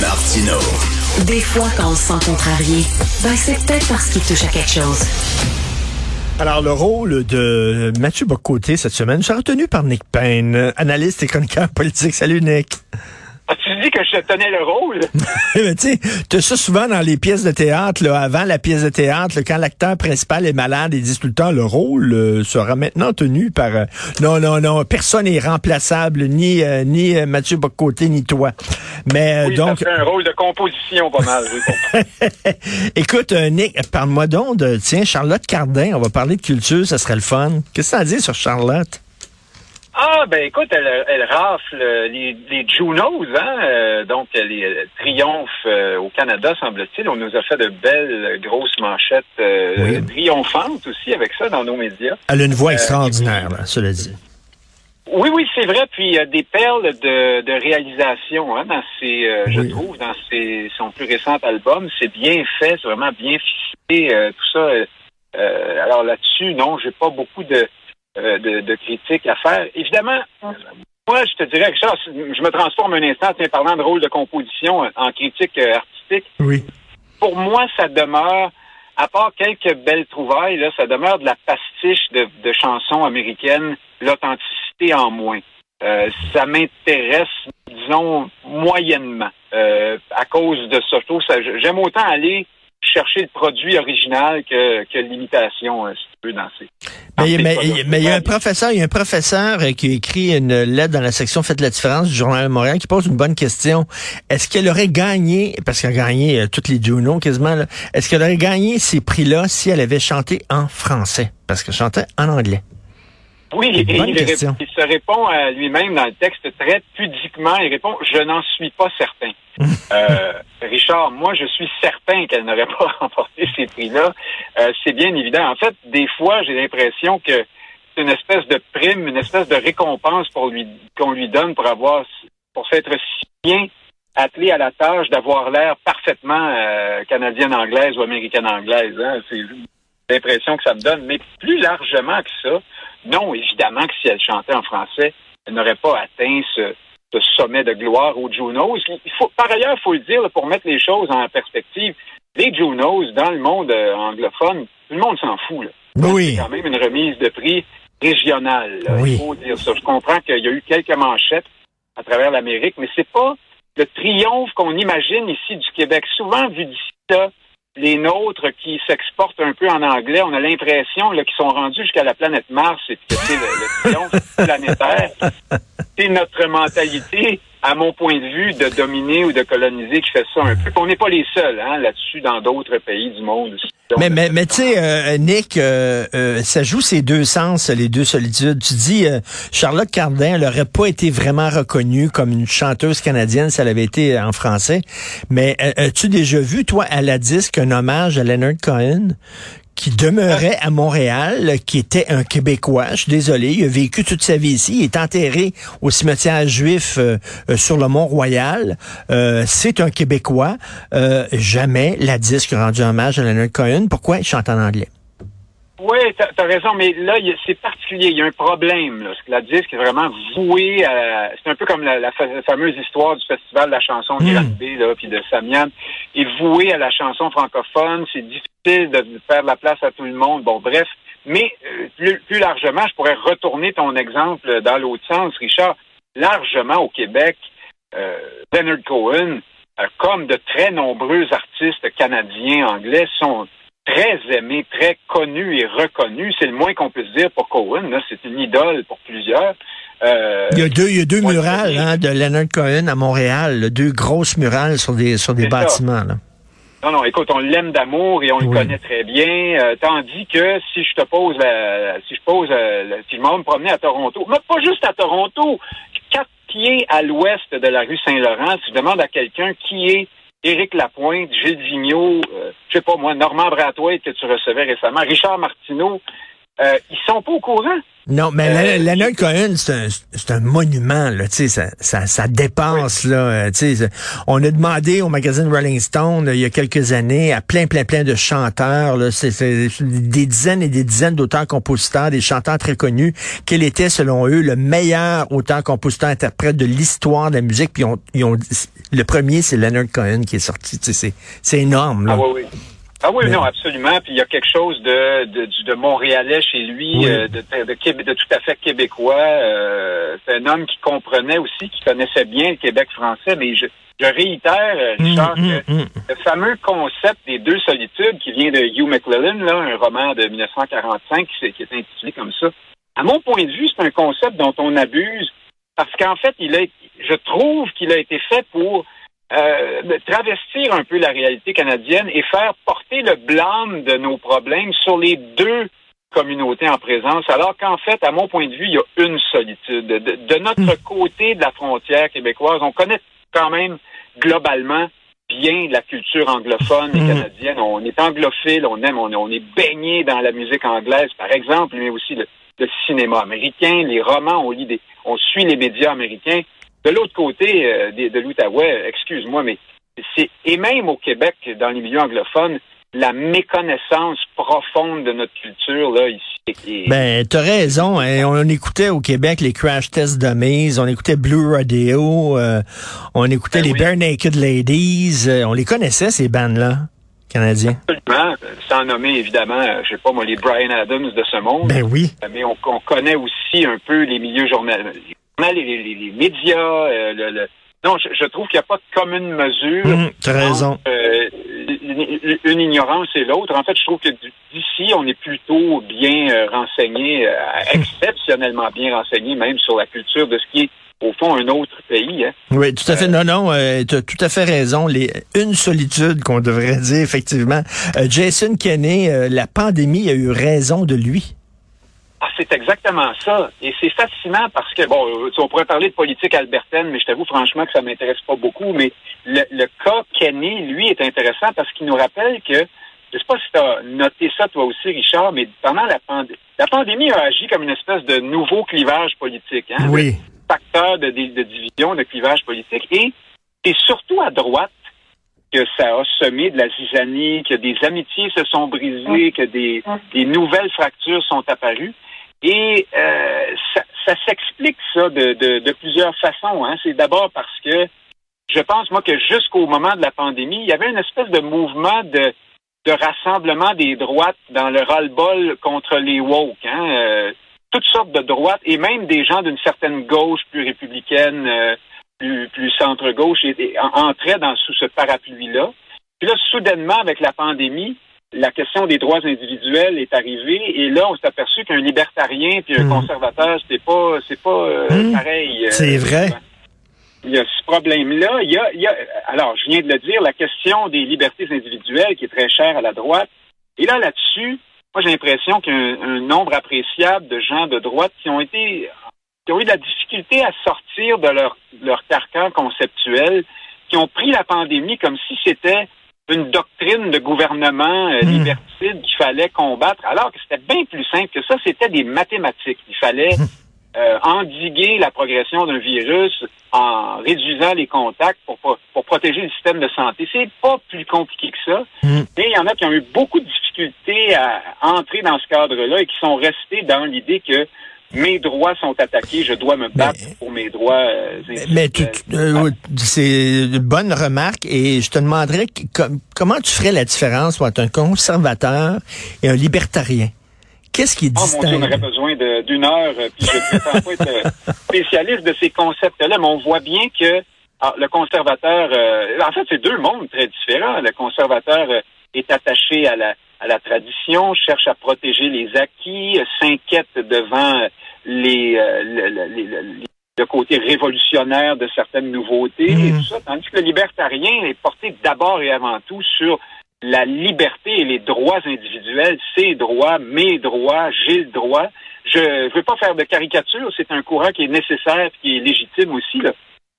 Martino. Des fois, quand on se sent contrarié, ben c'est peut-être parce qu'il touche à quelque chose. Alors, le rôle de Mathieu Bocoté cette semaine sera retenu par Nick Payne, analyste et chroniqueur politique. Salut, Nick. As-tu dit que je tenais le rôle? tu sais, tu ça souvent dans les pièces de théâtre, là, avant la pièce de théâtre, là, quand l'acteur principal est malade, ils disent tout le temps, le rôle euh, sera maintenant tenu par... euh, non, non, non, personne n'est remplaçable, ni euh, ni Mathieu Bocoté, ni toi. Mais Oui, donc... ça fait un rôle de composition pas mal. Écoute, Nick, parle-moi donc de, tiens, Charlotte Cardin, on va parler de culture, ça serait le fun. Qu'est-ce que ça dit sur Charlotte? Ah, ben écoute, elle, elle rafle les, les Junos, hein? euh, donc les euh, triomphes euh, au Canada, semble-t-il. On nous a fait de belles grosses manchettes euh, Oui. triomphantes aussi avec ça dans nos médias. Elle a une voix extraordinaire, là, cela dit. Oui, oui, c'est vrai. Puis il y a des perles de, de réalisation hein, dans ses, je trouve, dans ses, son plus récent album. C'est bien fait, c'est vraiment bien ficelé, tout ça. alors là-dessus, non, j'ai pas beaucoup de, euh, de, de critiques à faire. Évidemment, moi, je te dirais que ça, je me transforme un instant, tiens, parlant de rôle de composition euh, en critique euh, artistique Oui. pour moi, ça demeure, à part quelques belles trouvailles, là, ça demeure de la pastiche de, de chansons américaines, l'authenticité en moins. Euh, ça m'intéresse, disons, moyennement. Euh, à cause de ça, je trouve ça. J'aime autant aller chercher le produit original que, que l'imitation, euh, si tu veux, dans ces. Mais il y a un professeur, il y a un professeur euh, qui a écrit une lettre dans la section Faites la différence du Journal de Montréal qui pose une bonne question. Est-ce qu'elle aurait gagné, parce qu'elle a gagné euh, toutes les Juno quasiment, est-ce qu'elle aurait gagné ces prix-là si elle avait chanté en français? Parce qu'elle chantait en anglais. Oui, et il, il se répond à lui-même dans le texte très pudiquement. Il répond Je n'en suis pas certain. Euh, Richard, moi, je suis certain qu'elle n'aurait pas remporté ces prix-là. Euh, c'est bien évident. En fait, des fois, j'ai l'impression que c'est une espèce de prime, une espèce de récompense pour lui qu'on lui donne pour avoir pour s'être si bien attelé à la tâche d'avoir l'air parfaitement euh, canadienne-anglaise ou américaine-anglaise. Hein. C'est l'impression que ça me donne. Mais plus largement que ça, non, évidemment que si elle chantait en français, elle n'aurait pas atteint ce, ce sommet de gloire aux Junos. Il faut, par ailleurs, il faut le dire, pour mettre les choses en perspective, les Junos, dans le monde euh, anglophone, tout le monde s'en fout. Là. Oui. C'est quand même une remise de prix régionale. là. Oui. Il faut dire ça. Je comprends qu'il y a eu quelques manchettes à travers l'Amérique, mais c'est pas le triomphe qu'on imagine ici du Québec. Souvent, vu d'ici là, les nôtres qui s'exportent un peu en anglais, on a l'impression qu'ils sont rendus jusqu'à la planète Mars et que c'est le, le planétaire. C'est notre mentalité, à mon point de vue, de dominer ou de coloniser qui fait ça un peu. On n'est pas les seuls hein, là-dessus dans d'autres pays du monde aussi. Mais, mais, mais tu sais, euh, Nick, euh, euh, ça joue ces deux sens, les deux solitudes. Tu dis, euh, Charlotte Cardin, elle aurait pas été vraiment reconnue comme une chanteuse canadienne si elle avait été en français. Mais euh, as-tu déjà vu, toi, à la disque, un hommage à Leonard Cohen? Qui demeurait à Montréal, qui était un Québécois. Je suis désolé, il a vécu toute sa vie ici. Il est enterré au cimetière juif euh, euh, sur le Mont-Royal. Euh, c'est un Québécois. Jamais la disque rendu hommage à Leonard Cohen. Pourquoi? Il chante en anglais? Oui, t'as as raison, mais là, c'est particulier. Il y a un problème. Là, la disque est vraiment vouée à... C'est un peu comme la, la fa- fameuse histoire du Festival de la chanson. Granby, là, puis de Samian. est vouée à la chanson francophone. C'est difficile de faire de la place à tout le monde. Bon, bref. Mais euh, plus, plus largement, je pourrais retourner ton exemple dans l'autre sens, Richard. Largement au Québec, euh, Leonard Cohen, euh, comme de très nombreux artistes canadiens, anglais, sont très aimés, très connus et reconnus. C'est le moins qu'on puisse dire pour Cohen. C'est une idole pour plusieurs. Euh, Il y a deux, il y a deux murales hein, de Leonard Cohen à Montréal, là, deux grosses murales sur des sur des bâtiments. Là. Non, non, écoute, on l'aime d'amour et on Oui. le connaît très bien. euh, tandis que si je te pose la, si je pose, euh, la- si je m'en vais me promener à Toronto, mais pas juste à Toronto, quatre pieds à l'ouest de la rue Saint-Laurent, si je demande à quelqu'un qui est Éric Lapointe, Gilles Vigneault, euh, je sais pas moi, Normand Brathwaite que tu recevais récemment, Richard Martineau, euh, ils sont pas au courant. Non, mais Euh, Leonard Cohen, c'est un, c'est un monument, là, tu sais, ça, ça, ça dépasse, là, euh, tu sais, c'est- on a demandé au magazine Rolling Stone, là, il y a quelques années, à plein, plein, plein de chanteurs, là, c'est, c'est des dizaines et des dizaines d'auteurs-compositeurs, des chanteurs très connus, quel était, selon eux, le meilleur auteur-compositeur-interprète de l'histoire de la musique, puis ils ont, ils ont Le premier, c'est Leonard Cohen qui est sorti. C'est énorme. Là. Ah oui, oui. Ah oui, non, absolument. Puis il y a quelque chose de, de, de montréalais chez lui, euh, de, de, de, tout à fait québécois. Euh, c'est un homme qui comprenait aussi, qui connaissait bien le Québec français. Mais je, je réitère, euh, mm, Richard, mm, que mm. le fameux concept des deux solitudes qui vient de Hugh McLellan, là, un roman de 1945 qui, qui est intitulé comme ça. À mon point de vue, c'est un concept dont on abuse parce qu'en fait, il a, je trouve qu'il a été fait pour euh, travestir un peu la réalité canadienne et faire porter le blâme de nos problèmes sur les deux communautés en présence, alors qu'en fait, à mon point de vue, il y a une solitude. De, notre hmm. côté de la frontière québécoise, on connaît quand même globalement bien la culture anglophone et hmm. canadienne. On est anglophile, on aime, on, on est baigné dans la musique anglaise, par exemple, mais aussi le, cinéma américain, les romans, on lit des, on suit les médias américains. De l'autre côté euh, de, de l'Outaouais, excuse-moi, mais c'est et même au Québec, dans les milieux anglophones, la méconnaissance profonde de notre culture là ici. Ben, t'as raison. Hein. On écoutait au Québec les Crash Test Dummies, on écoutait Blue Radio, euh, on écoutait ben les Bare Naked Ladies. Euh, on les connaissait ces bandes-là canadiens. Absolument. Sans nommer évidemment, je sais pas moi, les Brian Adams de ce monde. Ben oui. Mais on, on connaît aussi un peu les milieux journalistiques les, médias. Euh, le, Non, je, trouve qu'il n'y a pas de commune mesure. Mmh, tu as raison. Euh, une, ignorance et l'autre. En fait, je trouve que d'ici, on est plutôt bien euh, renseigné, exceptionnellement bien renseigné, même sur la culture de ce qui est au fond un autre pays. Hein. Oui, tout à fait. non, non, tu as tout à fait raison. Les, une solitude qu'on devrait dire, effectivement. Jason Kenney, la pandémie a eu raison de lui. Ah, c'est exactement ça. Et c'est fascinant parce que, bon, on pourrait parler de politique albertaine, mais je t'avoue franchement que ça m'intéresse pas beaucoup. Mais le, cas Kenny, lui, est intéressant parce qu'il nous rappelle que, je sais pas si tu as noté ça toi aussi, Richard, mais pendant la pandémie, la pandémie a agi comme une espèce de nouveau clivage politique. Hein, oui. facteur de, de, division, de clivage politique. Et c'est surtout à droite que ça a semé de la zizanie, que des amitiés se sont brisées, que des, des nouvelles fractures sont apparues. Et euh, ça, ça s'explique ça de, de, de, plusieurs façons. Hein. C'est d'abord parce que je pense, moi, que jusqu'au moment de la pandémie, il y avait une espèce de mouvement de, de rassemblement des droites dans le ras-le-bol contre les woke. Hein. Euh, toutes sortes de droites et même des gens d'une certaine gauche plus républicaine, euh, plus, plus centre-gauche, entraient dans, sous ce parapluie-là. Puis là, soudainement, avec la pandémie, la question des droits individuels est arrivée et là on s'est aperçu qu'un libertarien puis un hmm. conservateur c'est pas c'est pas euh, hmm. pareil. Euh, c'est vrai. Il y a ce problème-là. Il y a, il y a, alors je viens de le dire, la question des libertés individuelles qui est très chère à la droite. Et là là-dessus, moi j'ai l'impression qu'il y a un, nombre appréciable de gens de droite qui ont été qui ont eu de la difficulté à sortir de leur leur carcan conceptuel, qui ont pris la pandémie comme si c'était une doctrine de gouvernement euh, hmm. liberticide qu'il fallait combattre, alors que c'était bien plus simple que ça. C'était des mathématiques. Il fallait hmm. euh, endiguer la progression d'un virus en réduisant les contacts pour, pour protéger le système de santé. C'est pas plus compliqué que ça. Hmm. Mais il y en a qui ont eu beaucoup de difficultés à entrer dans ce cadre-là et qui sont restés dans l'idée que mes droits sont attaqués, je dois me battre pour mes droits. Euh, mais euh, c'est une bonne remarque et je te demanderais comment tu ferais la différence entre un conservateur et un libertarien? Qu'est-ce qui est oh, Mon Dieu, on aurait besoin d'une heure, euh, puis je ne prétends pas être spécialiste de ces concepts-là, mais on voit bien que ah, le conservateur, en fait, c'est deux mondes très différents. Le conservateur est attaché à la, à la tradition, cherche à protéger les acquis, s'inquiète devant les, euh, le, le, côté révolutionnaire de certaines nouveautés et mm. tout ça, tandis que le libertarien est porté d'abord et avant tout sur la liberté et les droits individuels, ses droits, mes droits, j'ai le droit. Je ne veux pas faire de caricature, c'est un courant qui est nécessaire, qui est légitime aussi, là.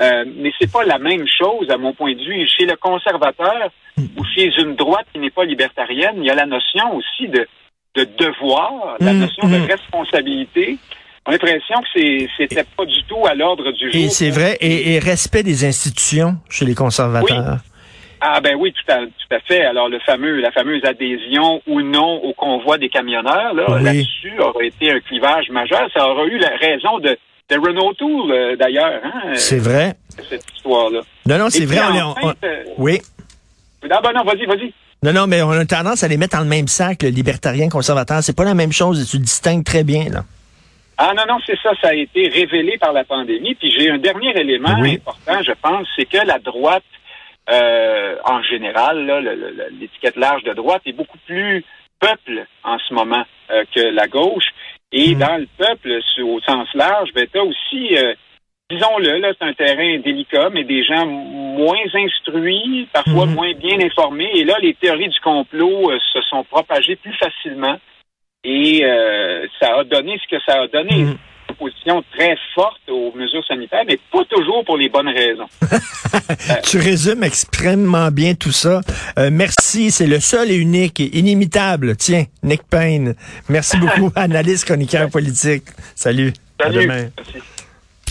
Euh, mais c'est pas la même chose, à mon point de vue. Chez le conservateur ou chez une droite qui n'est pas libertarienne, il y a la notion aussi de, de devoir, la mm, notion de mm. responsabilité, on a l'impression que c'était pas du tout à l'ordre du jour. Et c'est vrai, et, respect des institutions chez les conservateurs. Ah ben oui, tout à, tout à fait. Alors le fameux, la fameuse adhésion ou non au convoi des camionneurs, là, là-dessus aurait été un clivage majeur. Ça aurait eu la raison de de Renault Tool, d'ailleurs. Hein, c'est vrai. Cette histoire-là. Non, non, c'est vrai. On, oui. Non, ben non, vas-y, vas-y. Non, non, mais on a tendance à les mettre dans le même sac, le libertarien conservateur. C'est pas la même chose et tu le distingues très bien, là. Ah non, non, c'est ça, ça a été révélé par la pandémie. Puis j'ai un dernier élément important, je pense, c'est que la droite, euh, en général, l'étiquette large de droite est beaucoup plus peuple en ce moment euh, que la gauche. Et mm. dans le peuple, au sens large, ben, tu as aussi euh, disons-le, là, c'est un terrain délicat, mais des gens moins instruits, parfois mhm. moins bien informés. Et là, les théories du complot euh, se sont propagées plus facilement. Et euh, ça a donné ce que ça a donné. Une mhm. position très forte aux mesures sanitaires, mais pas toujours pour les bonnes raisons. tu résumes extrêmement bien tout ça. Euh, merci, c'est le seul et unique et inimitable. Tiens, Nick Payne. Merci beaucoup, analyste chroniqueur politique. Salut. Salut. À demain. Merci.